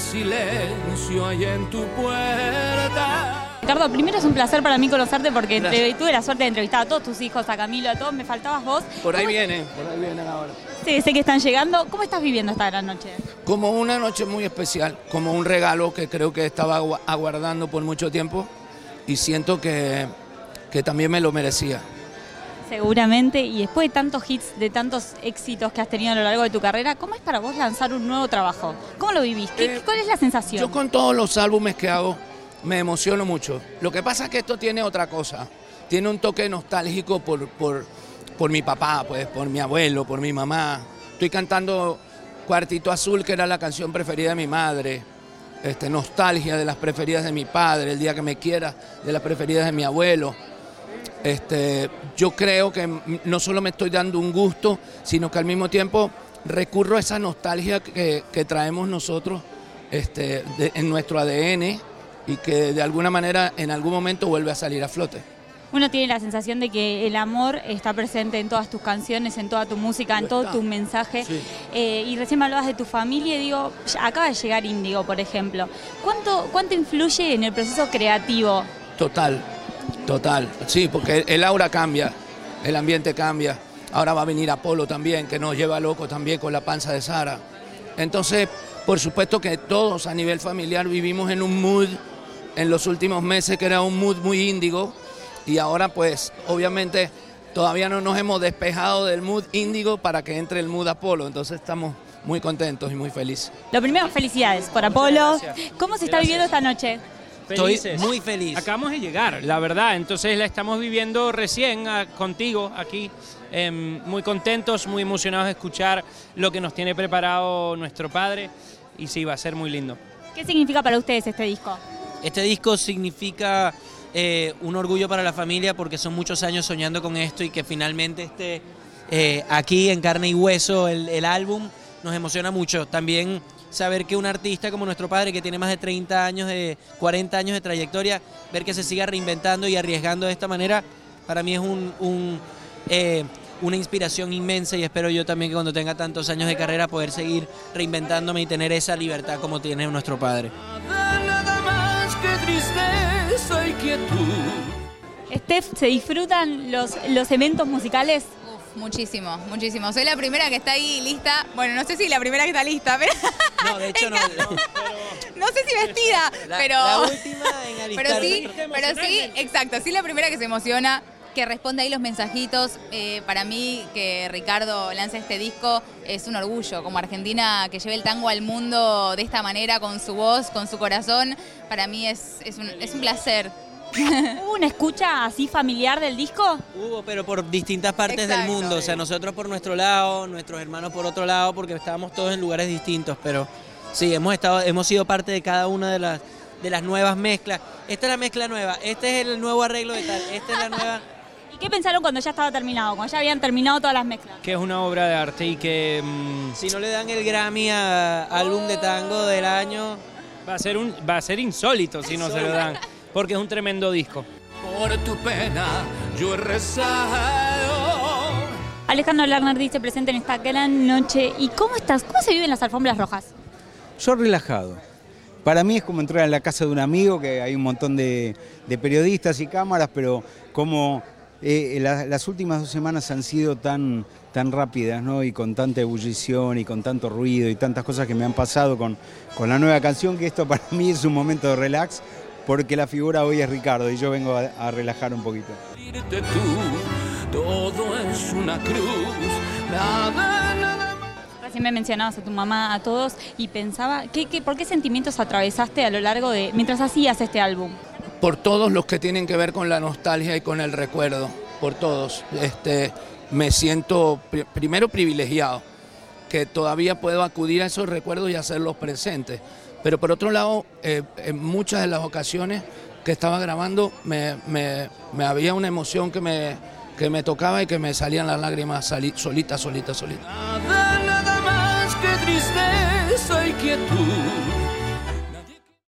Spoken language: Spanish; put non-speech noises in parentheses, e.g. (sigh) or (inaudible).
silencio hay en tu puerta. Ricardo, primero es un placer para mí conocerte porque te- tuve la suerte de entrevistar a todos tus hijos, a Camilo, a todos, me faltabas vos. Por ahí ¿Cómo- vienen, por ahí vienen ahora. Sí, sé que están llegando. ¿Cómo estás viviendo esta gran noche? Como una noche muy especial, como un regalo que creo que estaba agu- aguardando por mucho tiempo y siento que, que también me lo merecía. Seguramente, y después de tantos hits, de tantos éxitos que has tenido a lo largo de tu carrera, ¿cómo es para vos lanzar un nuevo trabajo? ¿Cómo lo vivís? ¿Qué- Eh, ¿Cuál es la sensación? Yo con todos los álbumes que hago me emociono mucho. Lo que pasa es que esto tiene otra cosa. Tiene un toque nostálgico por, por, por mi papá, pues, por mi abuelo, por mi mamá. Estoy cantando Cuartito Azul, que era la canción preferida de mi madre. Este, nostalgia de las preferidas de mi padre, El día que me quiera, de las preferidas de mi abuelo. Este, yo creo que no solo me estoy dando un gusto, sino que al mismo tiempo recurro a esa nostalgia que, que traemos nosotros este, de- en nuestro ADN y que de alguna manera en algún momento vuelve a salir a flote. Uno tiene la sensación de que el amor está presente en todas tus canciones, en toda tu música, en todo está. tu mensaje. Sí. Eh, y recién hablabas de tu familia y digo, acaba de llegar Índigo, por ejemplo. ¿Cuánto, ¿Cuánto influye en el proceso creativo? Total, total. Sí, porque el aura cambia, el ambiente cambia. Ahora va a venir Apolo también, que nos lleva loco también con la panza de Sara. Entonces, por supuesto que todos a nivel familiar vivimos en un mood en los últimos meses que era un mood muy índigo y ahora pues obviamente todavía no nos hemos despejado del mood índigo para que entre el mood Apolo. Entonces estamos muy contentos y muy felices. Lo primero, felicidades por Apolo. ¿Cómo se está Gracias. viviendo esta noche? Estoy muy feliz. Acabamos de llegar, la verdad, entonces la estamos viviendo recién ah, contigo aquí, Em, muy contentos, muy emocionados de escuchar lo que nos tiene preparado nuestro padre y sí, va a ser muy lindo. ¿Qué significa para ustedes este disco? Este disco significa eh, un orgullo para la familia porque son muchos años soñando con esto y que finalmente esté eh, aquí en carne y hueso el, el álbum nos emociona mucho. También saber que un artista como nuestro padre, que tiene más de 30 años, de 40 años de trayectoria, ver que se siga reinventando y arriesgando de esta manera, para mí es un, un, eh, una inspiración inmensa y espero yo también que cuando tenga tantos años de carrera poder seguir reinventándome y tener esa libertad como tiene nuestro padre. Nada, nada más que tristeza y quietud. Steph, ¿se disfrutan los, los eventos musicales? Muchísimo, muchísimo. Soy la primera que está ahí lista. Bueno, no sé si la primera que está lista, pero (laughs) No, de hecho no. (laughs) no. no sé si vestida, La, pero la última en (laughs) pero sí, pero sí, exacto, sí la primera que se emociona, que responde ahí los mensajitos. Eh, para mí que Ricardo lance este disco es un orgullo, como Argentina que lleve el tango al mundo de esta manera, con su voz, con su corazón, para mí es, es, un, es un placer. ¿Hubo (laughs) una escucha así familiar del disco? Hubo, pero por distintas partes Exacto. del mundo. O sea, nosotros por nuestro lado, nuestros hermanos por otro lado, porque estábamos todos en lugares distintos. Pero sí, hemos estado, hemos sido parte de cada una de las de las nuevas mezclas. Esta es la mezcla nueva, este es el nuevo arreglo de tal, esta es la nueva. (laughs) ¿Y qué pensaron cuando ya estaba terminado? Cuando ya habían terminado todas las mezclas. Que es una obra de arte y que mm, Si no le dan el Grammy a álbum de tango del año, va, a ser un, va a ser insólito si no se lo dan, (laughs) porque es un tremendo disco. Por tu pena yo he rezado. Alejandro Lerner dice presente en esta gran noche. ¿Y cómo estás? ¿Cómo se viven las alfombras rojas? Yo relajado. Para mí es como entrar en la casa de un amigo, que hay un montón de, de periodistas y cámaras, pero como eh, la- las últimas dos semanas han sido tan, tan rápidas, ¿no? Y con tanta ebullición y con tanto ruido y tantas cosas que me han pasado con, con la nueva canción, que esto para mí es un momento de relax, porque la figura hoy es Ricardo y yo vengo a, a relajar un poquito. Todo es una cruz. Recién me mencionabas a tu mamá, a todos, y pensaba, ¿qué, qué, ¿por qué sentimientos atravesaste a lo largo de, mientras hacías este álbum? por todos los que tienen que ver con la nostalgia y con el recuerdo, por todos. Este, me siento pri- primero privilegiado, que todavía puedo acudir a esos recuerdos y hacerlos presentes. Pero por otro lado, eh, en muchas de las ocasiones que estaba grabando, me, me- había una emoción que me, que me tocaba y que me salían las lágrimas solita, solita, solita. Nada, nada más que tristeza y quietud.